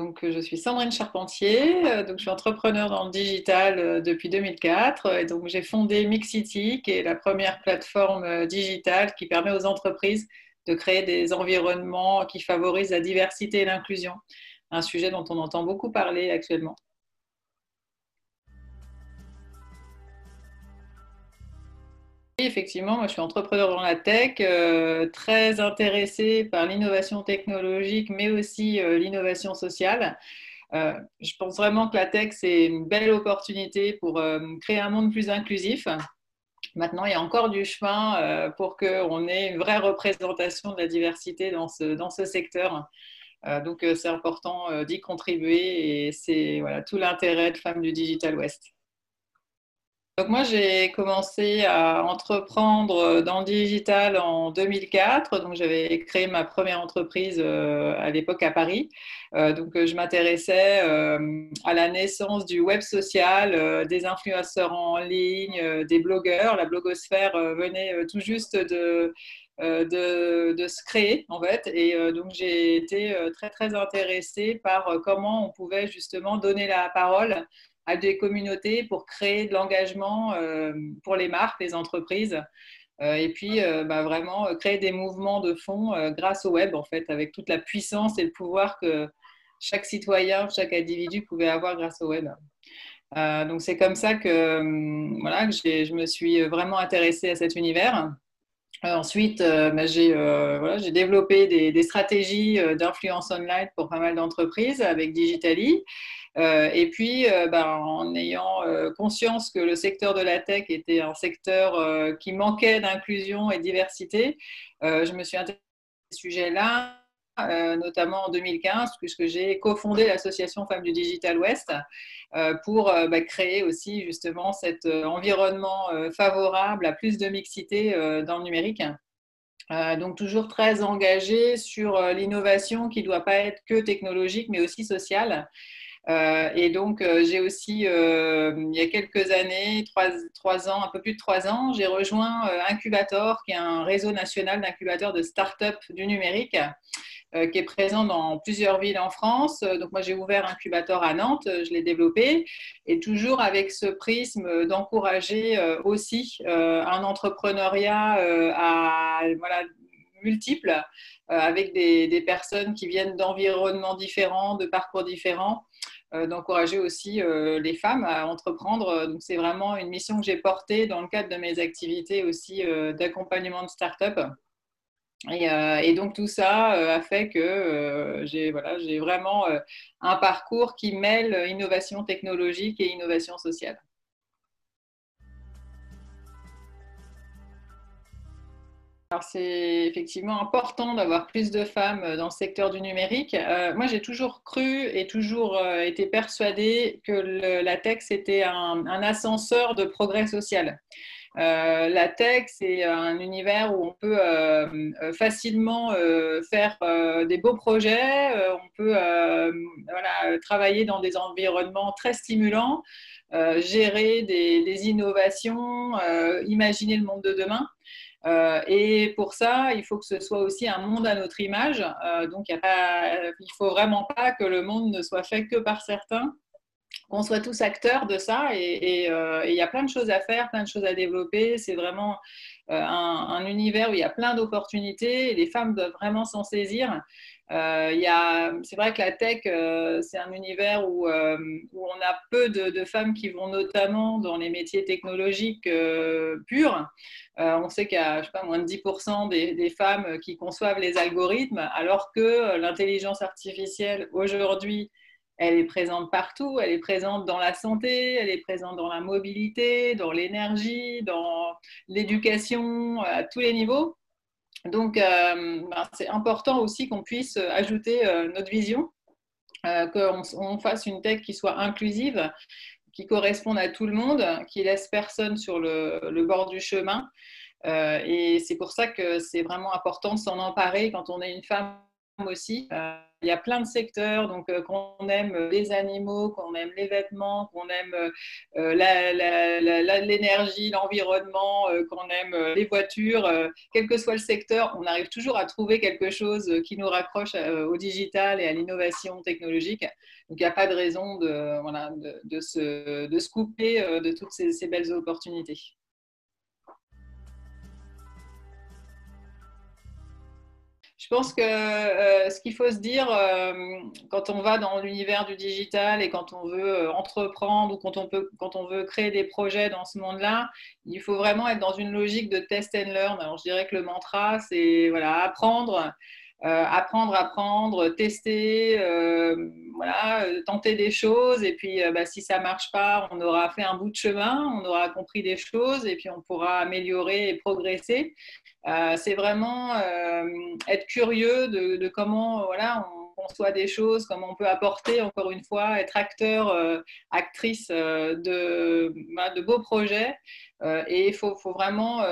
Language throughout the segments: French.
Donc, je suis Sandrine Charpentier, donc je suis entrepreneur dans le digital depuis 2004. Et j'ai fondé Mixity, qui est la première plateforme digitale qui permet aux entreprises de créer des environnements qui favorisent la diversité et l'inclusion, un sujet dont on entend beaucoup parler actuellement. Effectivement, moi je suis entrepreneur dans la tech, euh, très intéressée par l'innovation technologique, mais aussi euh, l'innovation sociale. Euh, je pense vraiment que la tech, c'est une belle opportunité pour créer un monde plus inclusif. Maintenant, il y a encore du chemin pour qu'on ait une vraie représentation de la diversité dans ce, dans ce secteur. donc, c'est important d'y contribuer et c'est voilà, tout l'intérêt de Femmes du Digital West. Donc moi, j'ai commencé à entreprendre dans le digital en 2004. Donc j'avais créé ma première entreprise euh, à l'époque à Paris. Euh, donc je m'intéressais euh, à la naissance du web social, des influenceurs en ligne, des blogueurs. La blogosphère venait tout juste de, se créer en fait. Et donc j'ai été très très intéressée par comment on pouvait justement donner la parole à des communautés pour créer de l'engagement euh, pour les marques, les entreprises. Euh, et puis, euh, bah, vraiment créer des mouvements de fond grâce au web, en fait, avec toute la puissance et le pouvoir que chaque citoyen, chaque individu pouvait avoir grâce au web. donc, c'est comme ça que, voilà, que je me suis vraiment intéressée à cet univers. ensuite, bah, j'ai développé des, stratégies d'influence online pour pas mal d'entreprises avec Digitally. Euh, et puis, euh, ben, en ayant euh, conscience que le secteur de la tech était un secteur qui manquait d'inclusion et diversité, je me suis intéressée à ce sujet-là. notamment en 2015, puisque j'ai cofondé l'association Femmes du Digital West pour ben, créer aussi justement cet environnement favorable à plus de mixité dans le numérique. donc toujours très engagé sur l'innovation qui ne doit pas être que technologique, mais aussi sociale. Euh, et donc, euh, j'ai aussi, euh, il y a quelques années, trois, ans, un peu plus de trois ans, j'ai rejoint Incubator, qui est un réseau national d'incubateurs de start-up du numérique, qui est présent dans plusieurs villes en France. Donc, moi, j'ai ouvert Incubator à Nantes, je l'ai développé, et toujours avec ce prisme d'encourager aussi un entrepreneuriat à, voilà, multiple, avec des, personnes qui viennent d'environnements différents, de parcours différents, euh, d'encourager aussi euh, les femmes à entreprendre. Donc, c'est vraiment une mission que j'ai portée dans le cadre de mes activités aussi euh, d'accompagnement de start-up. Et, et, donc tout ça a fait que j'ai voilà, vraiment un parcours qui mêle innovation technologique et innovation sociale. C'est effectivement important d'avoir plus de femmes euh, dans le secteur du numérique. Euh, moi, j'ai toujours cru et toujours euh, été persuadée que la tech, c'était un, ascenseur de progrès social. la tech, c'est un univers où on peut facilement faire des beaux projets, on peut travailler dans des environnements très stimulants, gérer des innovations, imaginer le monde de demain. Euh, et pour ça, il faut que ce soit aussi un monde à notre image. Euh, donc, il ne faut vraiment pas que le monde ne soit fait que par certains, qu'on soit tous acteurs de ça. Et euh, il y a plein de choses à faire, plein de choses à développer. C'est vraiment un, univers où il y a plein d'opportunités et les femmes doivent vraiment s'en saisir. Euh, c'est vrai que la tech, euh, c'est un univers où, euh, on a peu de, femmes qui vont notamment dans les métiers technologiques purs. on sait qu'il y a moins de 10% des, des, femmes qui conçoivent les algorithmes, alors que l'intelligence artificielle aujourd'hui, elle est présente partout, elle est présente dans la santé, elle est présente dans la mobilité, dans l'énergie, dans l'éducation, à tous les niveaux. Donc, euh, ben, c'est important aussi qu'on puisse ajouter euh, notre vision, euh, qu'on fasse une tech qui soit inclusive, qui corresponde à tout le monde, qui laisse personne sur le, bord du chemin. et c'est pour ça que c'est vraiment important de s'en emparer quand on est une femme aussi. il y a plein de secteurs, donc qu'on aime les animaux, qu'on aime les vêtements, qu'on aime l'énergie, l'environnement, qu'on aime les voitures, quel que soit le secteur, on arrive toujours à trouver quelque chose qui nous raccroche au digital et à l'innovation technologique. Donc il n'y a pas de raison de, se, couper de toutes ces belles opportunités. Je pense que euh, ce qu'il faut se dire euh, quand on va dans l'univers du digital et quand on veut euh, entreprendre ou quand on, peut, quand on veut créer des projets dans ce monde-là, il faut vraiment être dans une logique de test and learn. Alors je dirais que le mantra, c'est voilà, apprendre, apprendre, apprendre, tester, voilà, tenter des choses. Et puis bah, si ça marche pas, on aura fait un bout de chemin, on aura compris des choses et puis on pourra améliorer et progresser. Euh, c'est vraiment euh, être curieux de, comment voilà, on conçoit des choses, comment on peut apporter, encore une fois, être acteur, euh, actrice de, bah, de, beaux projets. et il faut, vraiment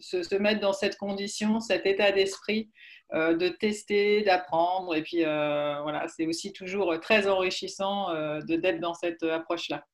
se, mettre dans cette condition, cet état d'esprit de tester, d'apprendre. Et puis voilà, c'est aussi toujours très enrichissant d'être dans cette approche-là.